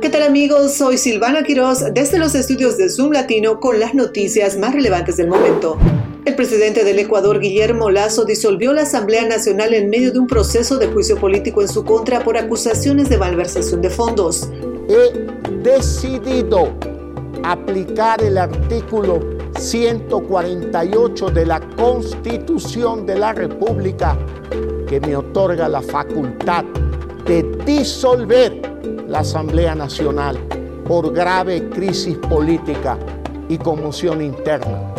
¿Qué tal amigos? Soy Silvana Quiroz desde los estudios de Zoom Latino con las noticias más relevantes del momento. El presidente del Ecuador, Guillermo Lazo, disolvió la Asamblea Nacional en medio de un proceso de juicio político en su contra por acusaciones de malversación de fondos. He decidido aplicar el artículo 148 de la Constitución de la República que me otorga la facultad de disolver la Asamblea Nacional por grave crisis política y conmoción interna.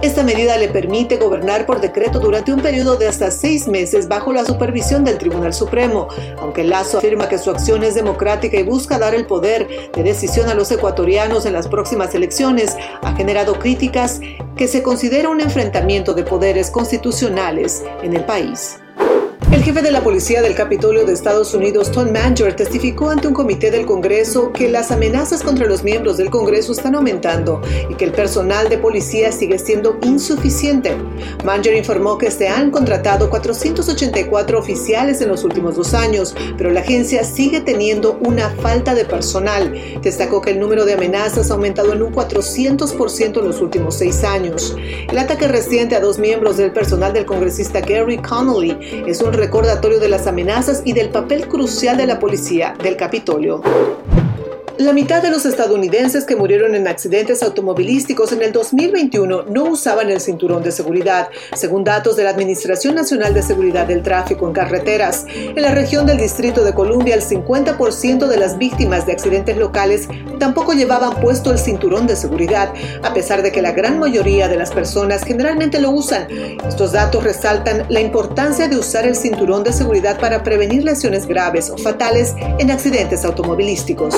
Esta medida le permite gobernar por decreto durante un periodo de hasta seis meses bajo la supervisión del Tribunal Supremo, aunque Lazo afirma que su acción es democrática y busca dar el poder de decisión a los ecuatorianos en las próximas elecciones, ha generado críticas que se considera un enfrentamiento de poderes constitucionales en el país. El jefe de la policía del Capitolio de Estados Unidos, Tom Manger, testificó ante un comité del Congreso que las amenazas contra los miembros del Congreso están aumentando y que el personal de policía sigue siendo insuficiente. Manger informó que se han contratado 484 oficiales en los últimos dos años, pero la agencia sigue teniendo una falta de personal. Destacó que el número de amenazas ha aumentado en un 400% en los últimos seis años. El ataque reciente a dos miembros del personal del congresista Gary Connolly es un recordatorio de las amenazas y del papel crucial de la policía del Capitolio. La mitad de los estadounidenses que murieron en accidentes automovilísticos en el 2021 no usaban el cinturón de seguridad, según datos de la Administración Nacional de Seguridad del Tráfico en Carreteras. En la región del Distrito de Columbia, el 50% de las víctimas de accidentes locales tampoco llevaban puesto el cinturón de seguridad, a pesar de que la gran mayoría de las personas generalmente lo usan. Estos datos resaltan la importancia de usar el cinturón de seguridad para prevenir lesiones graves o fatales en accidentes automovilísticos.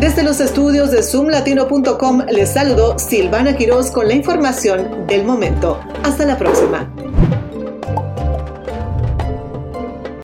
Desde los estudios de zoomlatino.com les saludo Silvana Quiroz con la información del momento. Hasta la próxima.